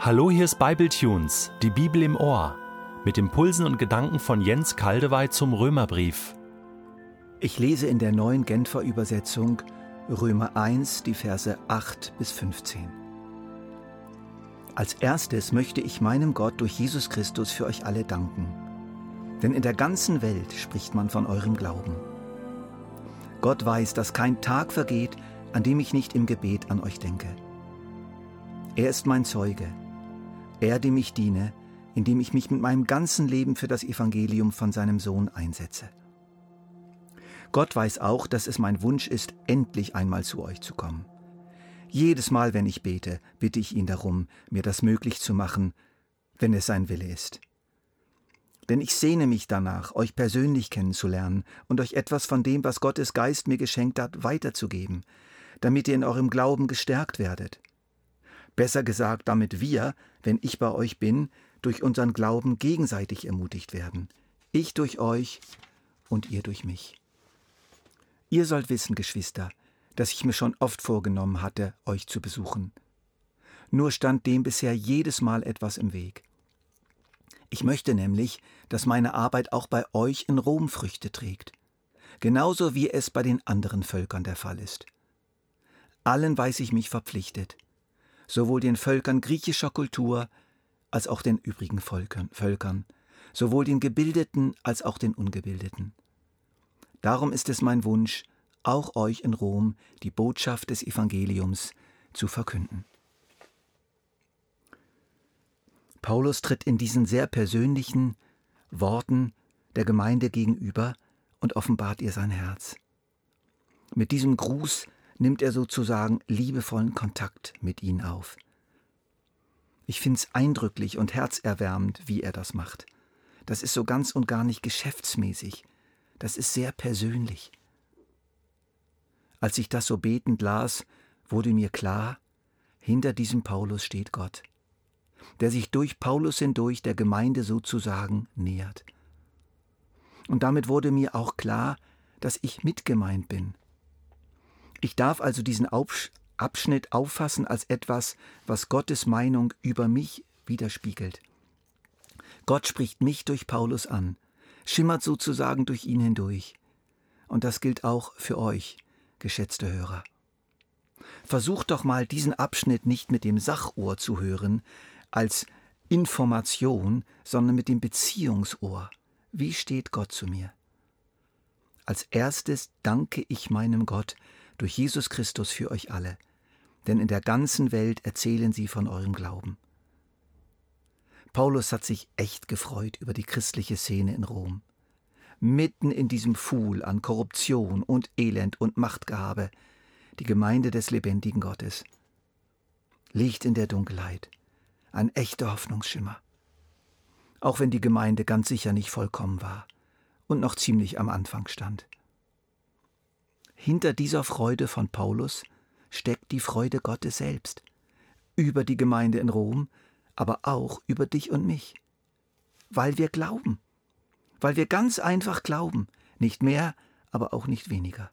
Hallo, hier ist Bibletunes, die Bibel im Ohr, mit Impulsen und Gedanken von Jens Kaldewey zum Römerbrief. Ich lese in der neuen Genfer Übersetzung Römer 1, die Verse 8 bis 15. Als erstes möchte ich meinem Gott durch Jesus Christus für euch alle danken. Denn in der ganzen Welt spricht man von eurem Glauben. Gott weiß, dass kein Tag vergeht, an dem ich nicht im Gebet an euch denke. Er ist mein Zeuge, er, dem ich diene, indem ich mich mit meinem ganzen Leben für das Evangelium von seinem Sohn einsetze. Gott weiß auch, dass es mein Wunsch ist, endlich einmal zu euch zu kommen. Jedes Mal, wenn ich bete, bitte ich ihn darum, mir das möglich zu machen, wenn es sein Wille ist. Denn ich sehne mich danach, euch persönlich kennenzulernen und euch etwas von dem, was Gottes Geist mir geschenkt hat, weiterzugeben, damit ihr in eurem Glauben gestärkt werdet. Besser gesagt, damit wir, wenn ich bei euch bin, durch unseren Glauben gegenseitig ermutigt werden. Ich durch euch und ihr durch mich. Ihr sollt wissen, Geschwister, dass ich mir schon oft vorgenommen hatte, euch zu besuchen. Nur stand dem bisher jedes Mal etwas im Weg. Ich möchte nämlich, dass meine Arbeit auch bei euch in Rom Früchte trägt, genauso wie es bei den anderen Völkern der Fall ist. Allen weiß ich mich verpflichtet, sowohl den Völkern griechischer Kultur als auch den übrigen Völkern, Völkern, sowohl den Gebildeten als auch den Ungebildeten. Darum ist es mein Wunsch, auch euch in Rom die Botschaft des Evangeliums zu verkünden. Paulus tritt in diesen sehr persönlichen Worten der Gemeinde gegenüber und offenbart ihr sein Herz. Mit diesem Gruß nimmt er sozusagen liebevollen Kontakt mit ihnen auf. Ich finde es eindrücklich und herzerwärmend, wie er das macht. Das ist so ganz und gar nicht geschäftsmäßig. Das ist sehr persönlich. Als ich das so betend las, wurde mir klar, hinter diesem Paulus steht Gott, der sich durch Paulus hindurch der Gemeinde sozusagen nähert. Und damit wurde mir auch klar, dass ich mitgemeint bin, ich darf also diesen Abschnitt auffassen als etwas, was Gottes Meinung über mich widerspiegelt. Gott spricht mich durch Paulus an, schimmert sozusagen durch ihn hindurch. Und das gilt auch für euch, geschätzte Hörer. Versucht doch mal diesen Abschnitt nicht mit dem Sachohr zu hören, als Information, sondern mit dem Beziehungsohr. Wie steht Gott zu mir? Als erstes danke ich meinem Gott, durch Jesus Christus für euch alle, denn in der ganzen Welt erzählen sie von eurem Glauben. Paulus hat sich echt gefreut über die christliche Szene in Rom. Mitten in diesem Pfuhl an Korruption und Elend und Machtgehabe, die Gemeinde des lebendigen Gottes. Liegt in der Dunkelheit, ein echter Hoffnungsschimmer. Auch wenn die Gemeinde ganz sicher nicht vollkommen war und noch ziemlich am Anfang stand. Hinter dieser Freude von Paulus steckt die Freude Gottes selbst, über die Gemeinde in Rom, aber auch über dich und mich, weil wir glauben, weil wir ganz einfach glauben, nicht mehr, aber auch nicht weniger.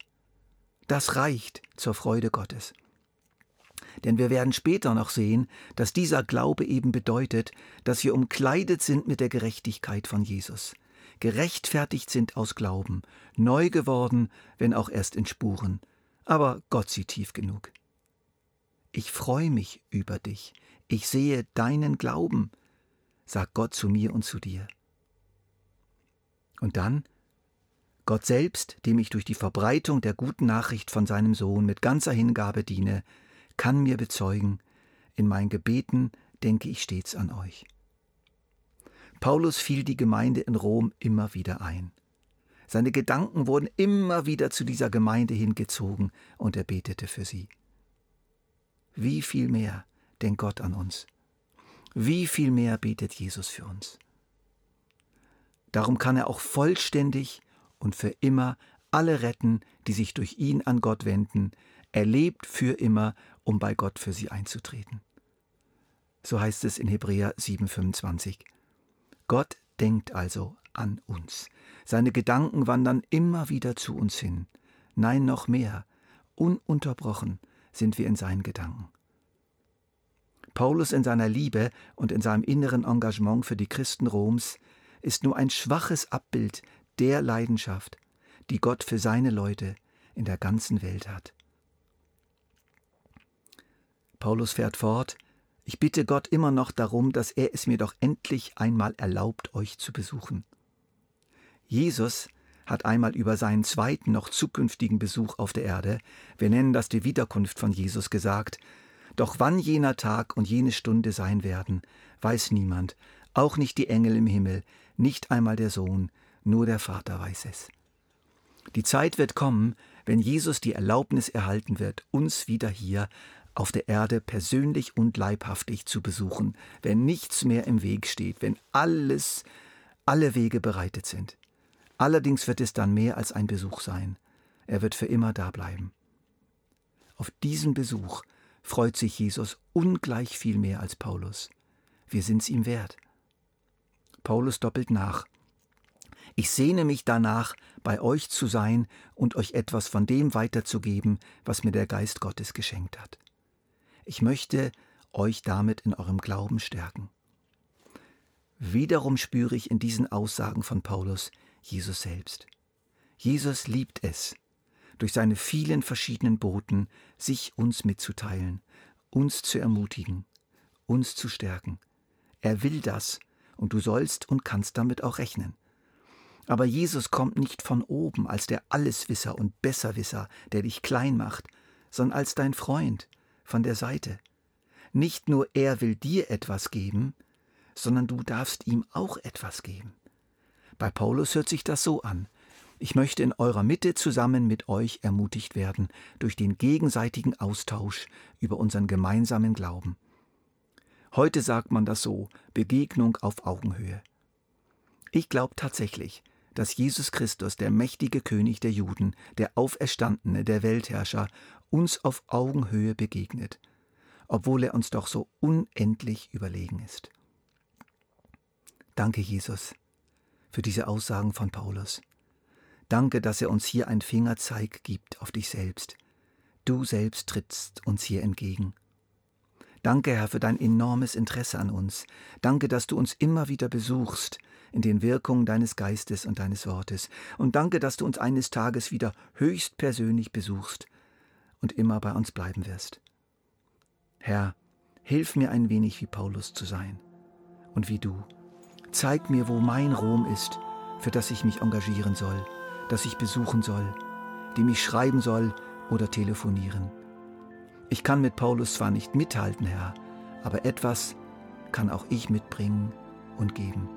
Das reicht zur Freude Gottes. Denn wir werden später noch sehen, dass dieser Glaube eben bedeutet, dass wir umkleidet sind mit der Gerechtigkeit von Jesus, gerechtfertigt sind aus Glauben, neu geworden, wenn auch erst in Spuren, aber Gott sieht tief genug. Ich freue mich über dich, ich sehe deinen Glauben, sagt Gott zu mir und zu dir. Und dann, Gott selbst, dem ich durch die Verbreitung der guten Nachricht von seinem Sohn mit ganzer Hingabe diene, kann mir bezeugen, in meinen Gebeten denke ich stets an euch. Paulus fiel die Gemeinde in Rom immer wieder ein. Seine Gedanken wurden immer wieder zu dieser Gemeinde hingezogen und er betete für sie. Wie viel mehr denkt Gott an uns? Wie viel mehr betet Jesus für uns? Darum kann er auch vollständig und für immer alle retten, die sich durch ihn an Gott wenden. Er lebt für immer, um bei Gott für sie einzutreten. So heißt es in Hebräer 7,25. Gott denkt also an uns. Seine Gedanken wandern immer wieder zu uns hin. Nein, noch mehr. Ununterbrochen sind wir in seinen Gedanken. Paulus in seiner Liebe und in seinem inneren Engagement für die Christen Roms ist nur ein schwaches Abbild der Leidenschaft, die Gott für seine Leute in der ganzen Welt hat. Paulus fährt fort, ich bitte Gott immer noch darum, dass er es mir doch endlich einmal erlaubt, euch zu besuchen. Jesus hat einmal über seinen zweiten, noch zukünftigen Besuch auf der Erde, wir nennen das die Wiederkunft von Jesus, gesagt, doch wann jener Tag und jene Stunde sein werden, weiß niemand, auch nicht die Engel im Himmel, nicht einmal der Sohn, nur der Vater weiß es. Die Zeit wird kommen, wenn Jesus die Erlaubnis erhalten wird, uns wieder hier auf der Erde persönlich und leibhaftig zu besuchen, wenn nichts mehr im Weg steht, wenn alles, alle Wege bereitet sind. Allerdings wird es dann mehr als ein Besuch sein. Er wird für immer da bleiben. Auf diesen Besuch freut sich Jesus ungleich viel mehr als Paulus. Wir sind's ihm wert. Paulus doppelt nach. Ich sehne mich danach, bei euch zu sein und euch etwas von dem weiterzugeben, was mir der Geist Gottes geschenkt hat. Ich möchte euch damit in eurem Glauben stärken. Wiederum spüre ich in diesen Aussagen von Paulus Jesus selbst. Jesus liebt es, durch seine vielen verschiedenen Boten sich uns mitzuteilen, uns zu ermutigen, uns zu stärken. Er will das, und du sollst und kannst damit auch rechnen. Aber Jesus kommt nicht von oben als der Alleswisser und Besserwisser, der dich klein macht, sondern als dein Freund von der Seite. Nicht nur er will dir etwas geben, sondern du darfst ihm auch etwas geben. Bei Paulus hört sich das so an. Ich möchte in eurer Mitte zusammen mit euch ermutigt werden durch den gegenseitigen Austausch über unseren gemeinsamen Glauben. Heute sagt man das so, Begegnung auf Augenhöhe. Ich glaube tatsächlich, dass Jesus Christus, der mächtige König der Juden, der Auferstandene, der Weltherrscher, uns auf Augenhöhe begegnet, obwohl er uns doch so unendlich überlegen ist. Danke, Jesus, für diese Aussagen von Paulus. Danke, dass er uns hier einen Fingerzeig gibt auf dich selbst. Du selbst trittst uns hier entgegen. Danke, Herr, für dein enormes Interesse an uns. Danke, dass du uns immer wieder besuchst in den Wirkungen deines Geistes und deines Wortes. Und danke, dass du uns eines Tages wieder höchst persönlich besuchst und immer bei uns bleiben wirst. Herr, hilf mir ein wenig wie Paulus zu sein und wie du. Zeig mir, wo mein Rom ist, für das ich mich engagieren soll, das ich besuchen soll, dem ich schreiben soll oder telefonieren. Ich kann mit Paulus zwar nicht mithalten, Herr, aber etwas kann auch ich mitbringen und geben.